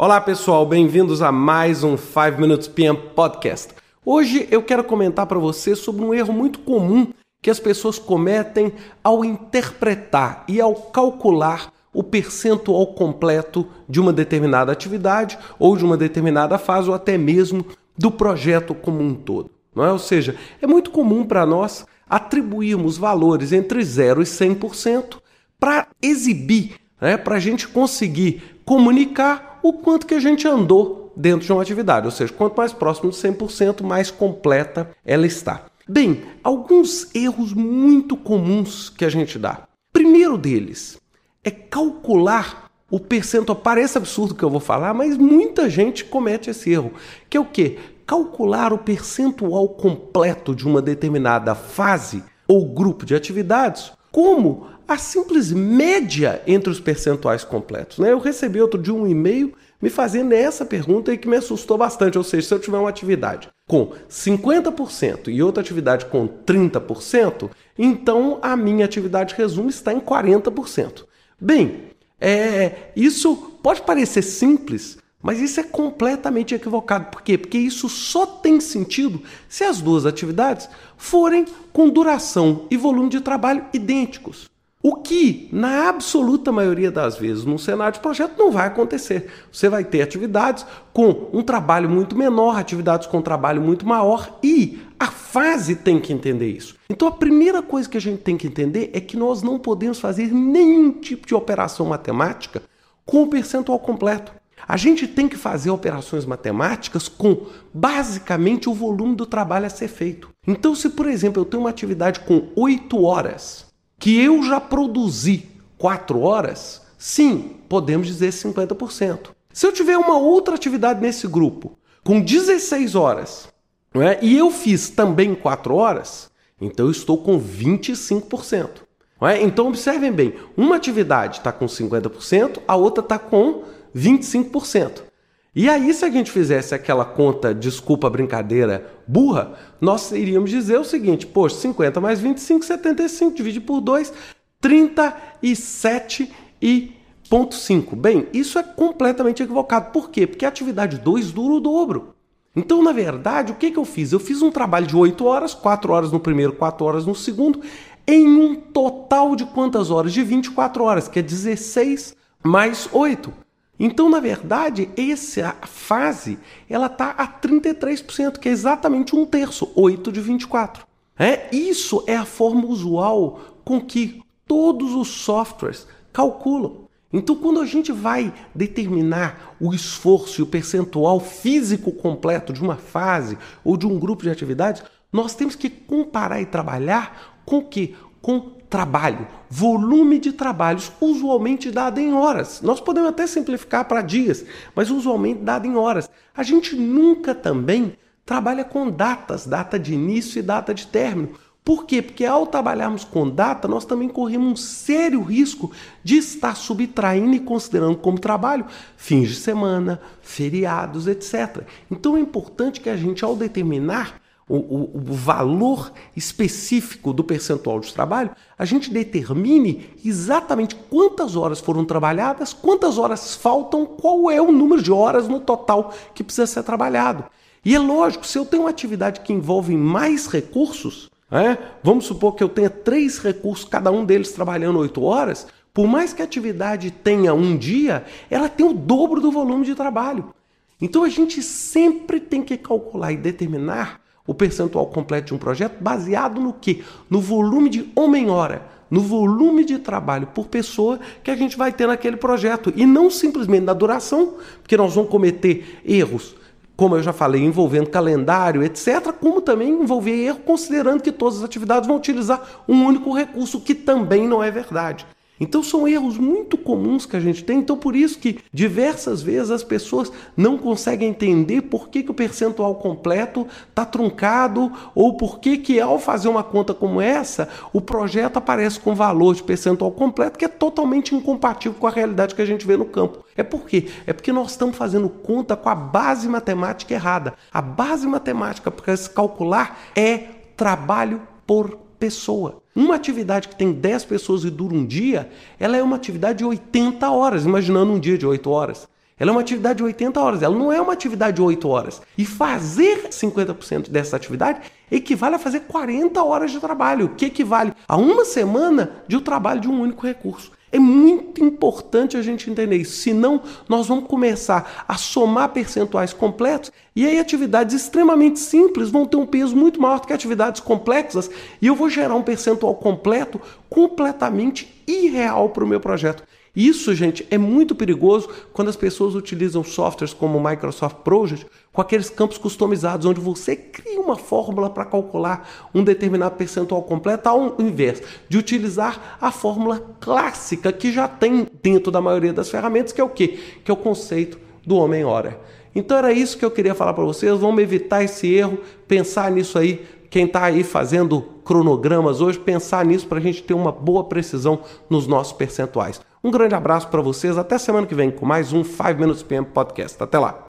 Olá pessoal, bem-vindos a mais um 5 Minutes PM Podcast. Hoje eu quero comentar para você sobre um erro muito comum que as pessoas cometem ao interpretar e ao calcular o percentual completo de uma determinada atividade ou de uma determinada fase ou até mesmo do projeto como um todo. Não é? Ou seja, é muito comum para nós atribuirmos valores entre 0 e 100% para exibir, né? para a gente conseguir comunicar o quanto que a gente andou dentro de uma atividade, ou seja, quanto mais próximo de 100%, mais completa ela está. Bem, alguns erros muito comuns que a gente dá. Primeiro deles é calcular o percentual. Parece absurdo que eu vou falar, mas muita gente comete esse erro, que é o quê? Calcular o percentual completo de uma determinada fase ou grupo de atividades como a simples média entre os percentuais completos. Né? Eu recebi outro dia um e-mail me fazendo essa pergunta e que me assustou bastante. Ou seja, se eu tiver uma atividade com 50% e outra atividade com 30%, então a minha atividade resumo está em 40%. Bem, é, isso pode parecer simples, mas isso é completamente equivocado. Por quê? Porque isso só tem sentido se as duas atividades forem com duração e volume de trabalho idênticos. O que, na absoluta maioria das vezes, num cenário de projeto não vai acontecer. Você vai ter atividades com um trabalho muito menor, atividades com um trabalho muito maior e a fase tem que entender isso. Então a primeira coisa que a gente tem que entender é que nós não podemos fazer nenhum tipo de operação matemática com o percentual completo. A gente tem que fazer operações matemáticas com basicamente o volume do trabalho a ser feito. Então, se por exemplo eu tenho uma atividade com 8 horas que eu já produzi 4 horas, sim, podemos dizer 50%. Se eu tiver uma outra atividade nesse grupo com 16 horas não é, e eu fiz também 4 horas, então eu estou com 25%. Não é? Então observem bem, uma atividade está com 50%, a outra está com 25%. E aí, se a gente fizesse aquela conta, desculpa brincadeira, burra, nós iríamos dizer o seguinte: poxa, 50 mais 25, 75, divide por 2, 37,5. Bem, isso é completamente equivocado. Por quê? Porque a atividade 2 dura o dobro. Então, na verdade, o que, que eu fiz? Eu fiz um trabalho de 8 horas, 4 horas no primeiro, 4 horas no segundo, em um total de quantas horas? De 24 horas, que é 16 mais 8. Então, na verdade, essa fase ela está a 33%, que é exatamente um terço, 8 de 24. É, isso é a forma usual com que todos os softwares calculam. Então, quando a gente vai determinar o esforço e o percentual físico completo de uma fase ou de um grupo de atividades, nós temos que comparar e trabalhar com que? Com trabalho, volume de trabalhos, usualmente dado em horas. Nós podemos até simplificar para dias, mas usualmente dado em horas. A gente nunca também trabalha com datas, data de início e data de término. Por quê? Porque ao trabalharmos com data, nós também corremos um sério risco de estar subtraindo e considerando como trabalho fins de semana, feriados, etc. Então é importante que a gente, ao determinar o, o, valor específico do percentual de trabalho, a gente determine exatamente quantas horas foram trabalhadas, quantas horas faltam, qual é o número de horas no total que precisa ser trabalhado. E é lógico, se eu tenho uma atividade que envolve mais recursos, é, vamos supor que eu tenha três recursos, cada um deles trabalhando oito horas, por mais que a atividade tenha um dia, ela tem o dobro do volume de trabalho. Então a gente sempre tem que calcular e determinar o percentual completo de um projeto baseado no que? No volume de homem-hora, no volume de trabalho por pessoa que a gente vai ter naquele projeto e não simplesmente na duração, porque nós vamos cometer erros, como eu já falei, envolvendo calendário, etc., como também envolver erro considerando que todas as atividades vão utilizar um único recurso, que também não é verdade. Então são erros muito comuns que a gente tem, então por isso que diversas vezes as pessoas não conseguem entender por que, que o percentual completo está truncado ou por que, que ao fazer uma conta como essa, o projeto aparece com valor de percentual completo que é totalmente incompatível com a realidade que a gente vê no campo. É por quê? É porque nós estamos fazendo conta com a base matemática errada. A base matemática para se calcular é trabalho por pessoa. Uma atividade que tem 10 pessoas e dura um dia, ela é uma atividade de 80 horas, imaginando um dia de 8 horas. Ela é uma atividade de 80 horas, ela não é uma atividade de 8 horas. E fazer 50% dessa atividade equivale a fazer 40 horas de trabalho, que equivale a uma semana de um trabalho de um único recurso. É muito importante a gente entender isso, senão nós vamos começar a somar percentuais completos e aí atividades extremamente simples vão ter um peso muito maior do que atividades complexas e eu vou gerar um percentual completo completamente irreal para o meu projeto. Isso, gente, é muito perigoso quando as pessoas utilizam softwares como o Microsoft Project com aqueles campos customizados, onde você cria uma fórmula para calcular um determinado percentual completo, ao invés de utilizar a fórmula clássica que já tem dentro da maioria das ferramentas, que é o quê? Que é o conceito do homem-hora. Então era isso que eu queria falar para vocês. Vamos evitar esse erro, pensar nisso aí. Quem está aí fazendo cronogramas hoje, pensar nisso para a gente ter uma boa precisão nos nossos percentuais. Um grande abraço para vocês. Até semana que vem com mais um 5 Minutes PM Podcast. Até lá.